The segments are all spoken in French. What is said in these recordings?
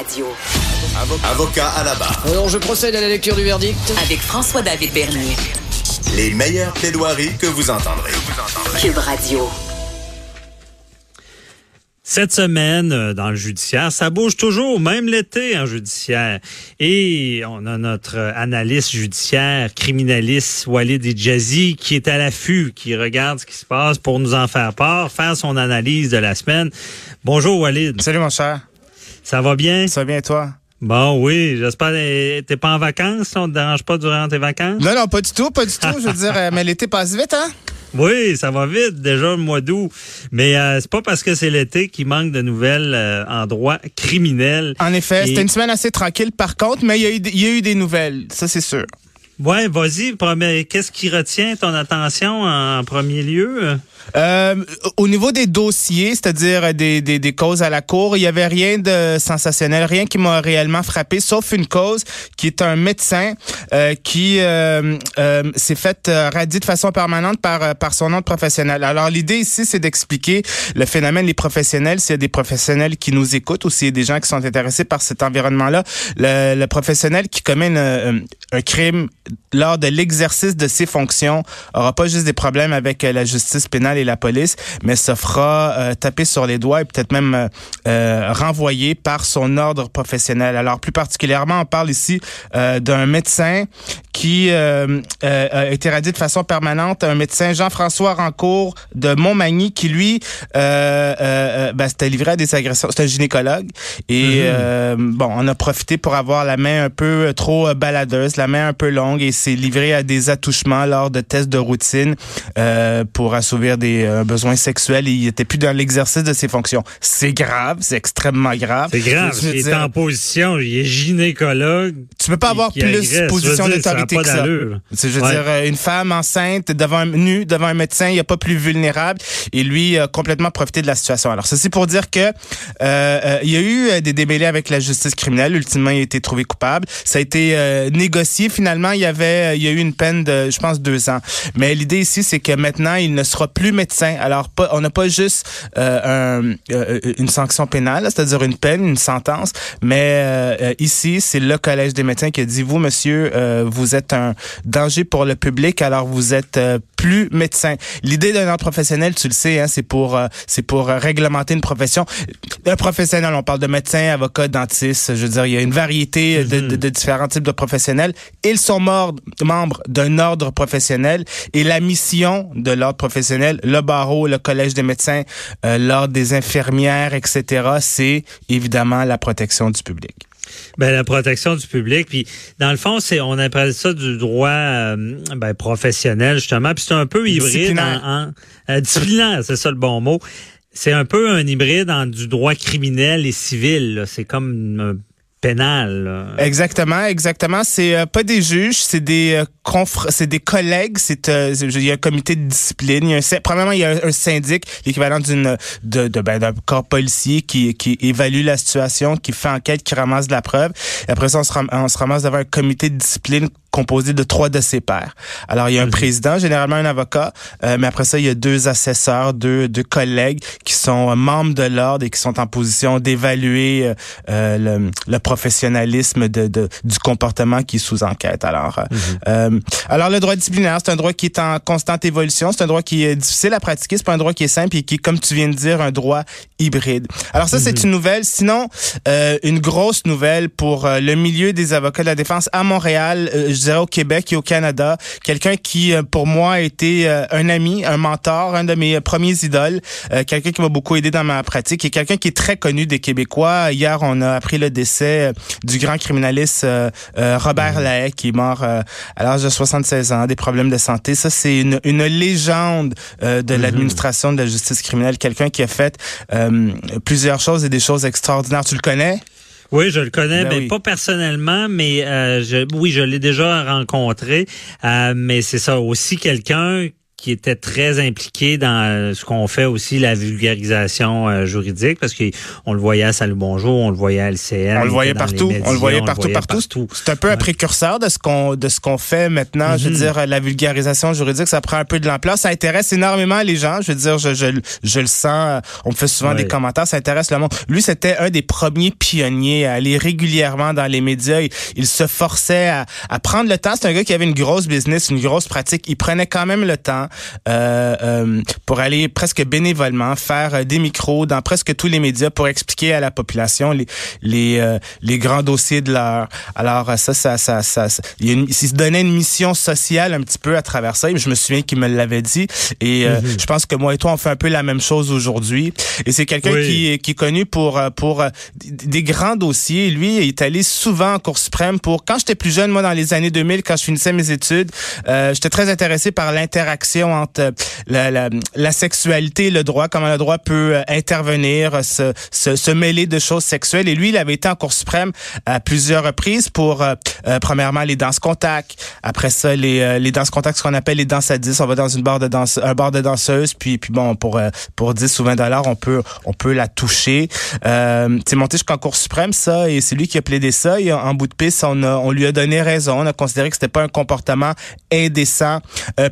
Radio. Avocat à la barre. Alors, je procède à la lecture du verdict. Avec François-David Bernier. Les meilleures plaidoiries que vous entendrez. Cube Radio. Cette semaine, euh, dans le judiciaire, ça bouge toujours, même l'été en judiciaire. Et on a notre analyste judiciaire, criminaliste Walid Idjazi, qui est à l'affût, qui regarde ce qui se passe pour nous en faire part, faire son analyse de la semaine. Bonjour Walid. Salut mon cher. Ça va bien? Ça va bien toi? Bon, oui, j'espère que t'es pas en vacances, on te dérange pas durant tes vacances? Non, non, pas du tout, pas du tout. Je veux dire, euh, mais l'été passe vite, hein? Oui, ça va vite, déjà le mois d'août. Mais euh, c'est pas parce que c'est l'été qu'il manque de nouvelles euh, en droit criminel. En effet, Et- c'était une semaine assez tranquille par contre, mais il y, a eu, il y a eu des nouvelles, ça c'est sûr. Ouais, vas-y, premier- qu'est-ce qui retient ton attention en premier lieu? Euh, au niveau des dossiers, c'est-à-dire des, des, causes à la cour, il y avait rien de sensationnel, rien qui m'a réellement frappé, sauf une cause qui est un médecin euh, qui euh, s'est fait radier de façon permanente par, par son de professionnel. Alors l'idée ici, c'est d'expliquer le phénomène des professionnels, s'il y a des professionnels qui nous écoutent ou s'il y a des gens qui sont intéressés par cet environnement-là. Le, professionnel qui commet un crime lors de l'exercice de ses fonctions aura pas juste des problèmes avec la justice pénale et la police, mais se fera euh, taper sur les doigts et peut-être même euh, euh, renvoyer par son ordre professionnel. Alors plus particulièrement, on parle ici euh, d'un médecin qui euh, euh, a été radié de façon permanente, un médecin Jean-François Rancourt de Montmagny qui lui euh, euh, ben, s'était livré à des agressions. C'est un gynécologue et euh, bon, on a profité pour avoir la main un peu trop euh, baladeuse, la main un peu longue et s'est livré à des attouchements lors de tests de routine euh, pour assouvir des euh, besoins sexuels. Et il était plus dans l'exercice de ses fonctions. C'est grave, c'est extrêmement grave. C'est grave, il est en position, il est gynécologue. tu peux pas avoir plus agresse. Je ça a pas que ça. je veux Ouais. dire, euh, une femme enceinte devant un, nue devant un médecin, il n'y a pas plus vulnérable. Et lui a complètement profité de la situation. Alors, ceci pour dire que euh, euh, il y a eu des démêlés avec la justice criminelle. Ultimement, il a été trouvé coupable. Ça a été euh, négocié. Finalement, il y avait, il y a eu une peine de, je pense, deux ans. Mais l'idée ici, c'est que maintenant, il ne sera plus médecin. Alors, pas, on n'a pas juste euh, un- une sanction pénale, c'est-à-dire une peine, une sentence, mais ici, c'est le collège des médecins qui a dit, vous, monsieur, euh, vous êtes un danger pour le public, alors vous êtes euh, plus médecin. L'idée d'un ordre professionnel, tu le sais, hein, c'est pour euh, c'est pour euh, réglementer une profession. Un professionnel, on parle de médecin, avocat, dentiste. Je veux dire, il y a une variété de, de- de différents types de professionnels. Ils sont morts, membres d'un ordre professionnel et la mission de l'ordre professionnel, le barreau, le collège des médecins, euh, l'ordre des infirmières, etc., c'est évidemment la protection du public. Ben, la protection du public. Puis, dans le fond, c'est on appelle ça du droit euh, ben, professionnel, justement. Puis c'est un peu hybride. Disciplinaire. En, en- euh, disciplinaire, c'est ça le bon mot. C'est un peu un hybride entre du droit criminel et civil. C'est comme euh, pénal. Exactement, exactement. C'est euh, pas des juges, c'est des euh, confr- c'est des collègues. C'est euh, il y a un comité de discipline. Il y a un, premièrement, il y a un, syndic, l'équivalent d'une de, de ben, d'un corps policier qui qui évalue la situation, qui fait enquête, qui ramasse de la preuve. Et après ça, on se, on se ramasse devant un comité de discipline composé de trois de ses pairs. Alors, il y a un président, généralement un avocat, euh, mais après ça, il y a deux assesseurs, deux, deux collègues qui sont euh, membres de l'ordre et qui sont en position d'évaluer euh, euh, le, le professionnalisme de, de- du comportement qui est sous enquête. Alors, euh, euh, alors le droit disciplinaire, c'est un droit qui est en constante évolution, c'est un droit qui est difficile à pratiquer, c'est pas un droit qui est simple et qui est, comme tu viens de dire, un droit hybride. Alors ça, c'est une nouvelle. Sinon, euh, une grosse nouvelle pour le milieu des avocats de la défense à Montréal, je dirais au Québec et au Canada. Quelqu'un qui, euh, pour moi, a été euh, un ami, un mentor, un de mes euh, premiers idoles, quelqu'un qui m'a beaucoup aidé dans ma pratique et quelqu'un qui est très connu des Québécois. Hier, on a appris le décès du grand criminaliste Robert Lahaye, qui est mort à l'âge de 76 ans, des problèmes de santé. Ça, c'est une, une légende de l'administration de la justice criminelle, quelqu'un qui a fait plusieurs choses et des choses extraordinaires. Tu le connais? Oui, je le connais, Ben mais oui. pas personnellement, mais euh, je, oui, je l'ai déjà rencontré. Euh, mais c'est ça aussi quelqu'un qui était très impliqué dans euh, ce qu'on fait aussi, la vulgarisation euh, juridique, parce qu'on le voyait à Salut Bonjour, on le voyait à LCN. On le voyait partout. on le voyait partout, partout. C'est un peu un précurseur de ce qu'on de ce qu'on fait maintenant. Je veux mhm. dire, la vulgarisation juridique, ça prend un peu de l'ampleur. Ça intéresse énormément les gens. Je veux dire, je, je, je le sens. On me fait souvent des commentaires. Ça intéresse le monde. Lui, c'était un des premiers pionniers à aller régulièrement dans les médias. Il, se forçait à, à prendre le temps. C'est un gars qui avait une grosse business, une grosse pratique. Il prenait quand même le temps euh, euh, pour aller presque bénévolement faire euh, des micros dans presque tous les médias pour expliquer à la population les les, euh, les grands dossiers de l'heure. Alors ça, ça, ça, ça, il, se donnait une mission sociale un petit peu à travers ça. Je me souviens qu'il me l'avait dit. Et mhm. je pense que moi et toi, on fait un peu la même chose aujourd'hui. Et c'est quelqu'un qui, qui est connu pour pour des grands dossiers. Lui, il est allé souvent en Cour suprême pour quand j'étais plus jeune, moi dans les années 2000, quand je finissais mes études, j'étais très intéressé par l'interaction entre la, sexualité et le droit, comment le droit peut euh, intervenir, se, mêler de choses sexuelles. Et lui, il avait été en Cour suprême à plusieurs reprises pour, euh, euh, premièrement, les danses contact. Après ça, les, les danses contact, ce qu'on appelle les danses à 10. On va dans une barre de danse, un bar de danseuse, puis, puis bon, pour, pour 10 ou 20 dollars, on peut, on peut la toucher. Euh, c'est monté jusqu'en Cour suprême, ça, et c'est lui qui a plaidé ça. En bout de piste, on, a, on lui a donné raison. On a considéré que c'était pas un comportement indécent.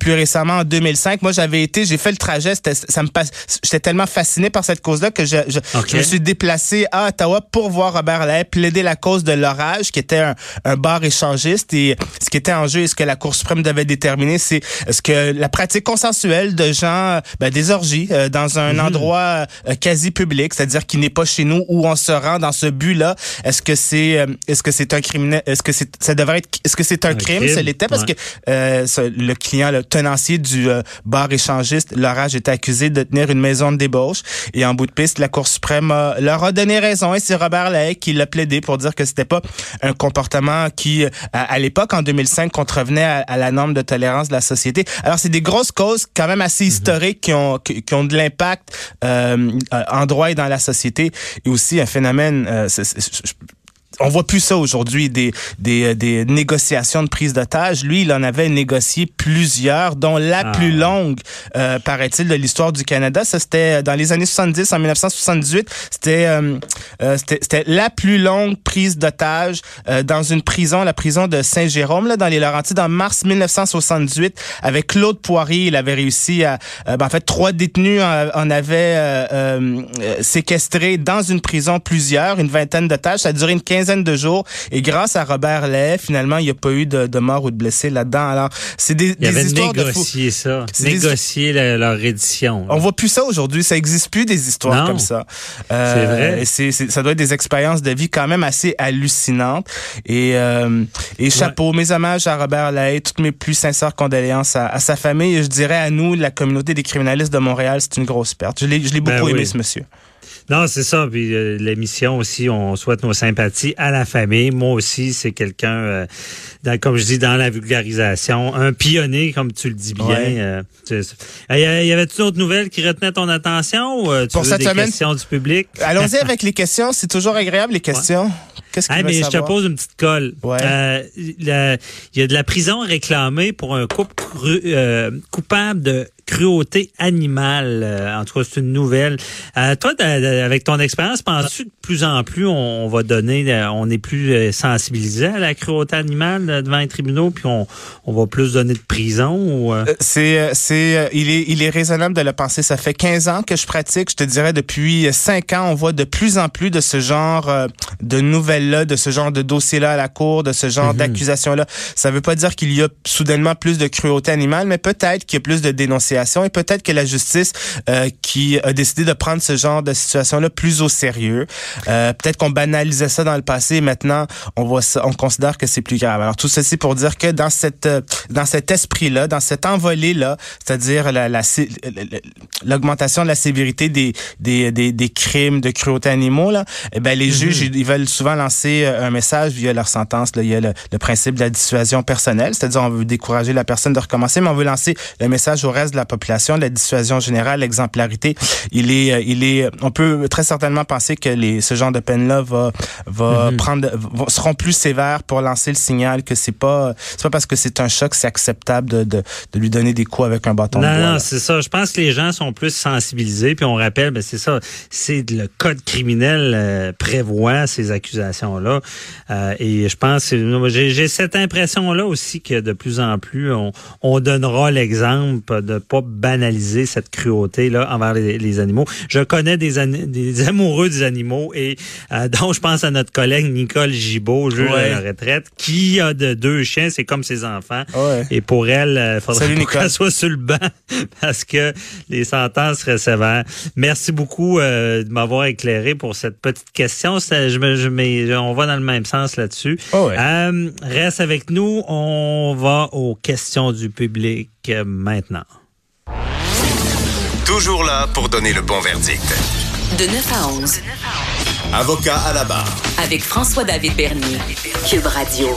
plus récemment, en 2005, moi, j'avais été, j'ai fait le trajet, ça me passe, j'étais tellement fasciné par cette cause-là que je, je, me suis déplacé à Ottawa pour voir Robert Lay plaider la cause de l'orage, qui était un, un, bar échangiste. Et ce qui était en jeu et ce que la Cour suprême devait déterminer, c'est ce que la pratique consensuelle de gens, ben, des orgies, euh, dans un mhm. endroit euh, quasi public, c'est-à-dire qui n'est pas chez nous, où on se rend dans ce but-là, est-ce que c'est, euh, est-ce que c'est un criminel, est-ce que c'est, ça devrait être, est-ce que c'est un, crime, crime? ça l'était parce que le client, le tenancier du bar échangiste, l'orage était accusé de tenir une maison de débauche. Et en bout de piste, la Cour suprême leur a donné raison. Et c'est Robert Lay qui l'a plaidé pour dire que c'était pas un comportement qui, à, l'époque, en 2005, contrevenait à, la norme de tolérance de la société. Alors, c'est des grosses causes quand même assez mhm. historiques qui ont, qui, ont de l'impact euh, en droit et dans la société. Et aussi un phénomène, euh, on voit plus ça aujourd'hui, des, des, euh, des, négociations de prise d'otage. Lui, il en avait négocié plusieurs, dont la ah. plus longue, euh, paraît-il, de l'histoire du Canada. Ça, c'était dans les années 70, en 1978. C'était euh, euh c'était la plus longue prise d'otage dans une prison, la prison de Saint-Jérôme, là, dans les Laurentides, en mars 1978. Avec Claude Poirier, il avait réussi à... Ben, en fait, trois détenus en, avaient séquestré dans une prison plusieurs, une vingtaine d'otages. Ça a duré une quinzaine de jours. Et grâce à Robert Lay, finalement, il n'y a pas eu de, de mort ou de blessés là-dedans. Alors, c'est des, il avait histoires négocié ça, négocier leur édition. On voit plus ça aujourd'hui. Ça existe plus des histoires comme ça. Euh, c'est vrai. C'est, ça doit être des expériences de vie quand même assez hallucinantes. Et, euh, et chapeau, mes hommages à Robert Lay, toutes mes plus sincères condoléances à, sa famille. Et je dirais à nous, la communauté des criminalistes de Montréal, c'est une grosse perte. Je l'ai, je l'ai ben beaucoup aimé, ce monsieur. Non, c'est ça. Puis euh, l'émission aussi, on souhaite nos sympathies à la famille. Moi aussi, c'est quelqu'un, euh, comme je dis, dans la vulgarisation, un pionnier, comme tu le dis bien. Euh, y avait-tu d'autres nouvelles qui retenaient ton attention ou tu Pour veux cette des questions du public? Allons-y avec les questions. C'est toujours agréable, les questions. Qu'est-ce ah, mais je te pose une petite colle. Il y a de la prison réclamée pour un couple coupable de cruauté animale. Euh, en tout cas, c'est une nouvelle. Euh, toi, avec ton expérience, penses-tu que de plus en plus on, va donner, euh, on est plus sensibilisé à la cruauté animale devant les tribunaux, puis on, on va plus donner de prison? Ou, C'est, c'est, il est, il est raisonnable de le penser. Ça fait 15 ans que je pratique. Je te dirais depuis 5 ans, on voit de plus en plus de ce genre de nouvelles-là, de ce genre de dossiers-là à la cour, de ce genre mhm. d'accusations-là. Ça veut pas dire qu'il y a soudainement plus de cruauté animale, mais peut-être qu'il y a plus de dénonciations et peut-être que la justice euh, qui a décidé de prendre ce genre de situation-là plus au sérieux, euh, peut-être qu'on banalisait ça dans le passé et maintenant on voit ça, on considère que c'est plus grave. Alors tout ceci pour dire que dans cette euh, dans cet esprit-là, dans cette envolée-là, c'est-à-dire la, l'augmentation de la sévérité des, des, des, des, crimes de cruauté animaux, là, eh ben les juges mm-hmm. ils veulent souvent lancer un message via leur sentence. Là. Il y a le, le principe de la dissuasion personnelle, c'est-à-dire on veut décourager la personne de recommencer, mais on veut lancer le message au reste de la population, la dissuasion générale, l'exemplarité. Il est, euh, il est, on peut très certainement penser que les, ce genre de peine-là va, va Mhm. prendre, seront plus sévères pour lancer le signal que c'est pas, c'est pas parce que c'est un choc, c'est acceptable de, de, de lui donner des coups avec un bâton de Non, bois. non, c'est ça. Je pense que les gens sont plus sensibilisés. Puis on rappelle, ben c'est ça, c'est le code criminel euh, prévoit ces accusations-là. Euh, et je pense, j'ai cette impression-là aussi que de plus en plus, on, on donnera l'exemple de pas banaliser cette cruauté là envers les, les animaux. Je connais des, amoureux des animaux et euh, dont je pense à notre collègue Nicole Gibault, juge Ouais. à la retraite, qui a de deux chiens, c'est comme ses enfants. Ouais. Et pour elle, il faudrait qu'elle soit sur le banc parce que les sentences seraient sévères. Merci beaucoup euh, de m'avoir éclairé pour cette petite question. Ça, je me, je mets- on va dans le même sens là-dessus. Oh ouais. Euh, reste avec nous. On va aux questions du public euh, maintenant. Toujours là pour donner le bon verdict. De 9 à 11, Avocat à la barre. avec François-David Bernier. Cube Radio.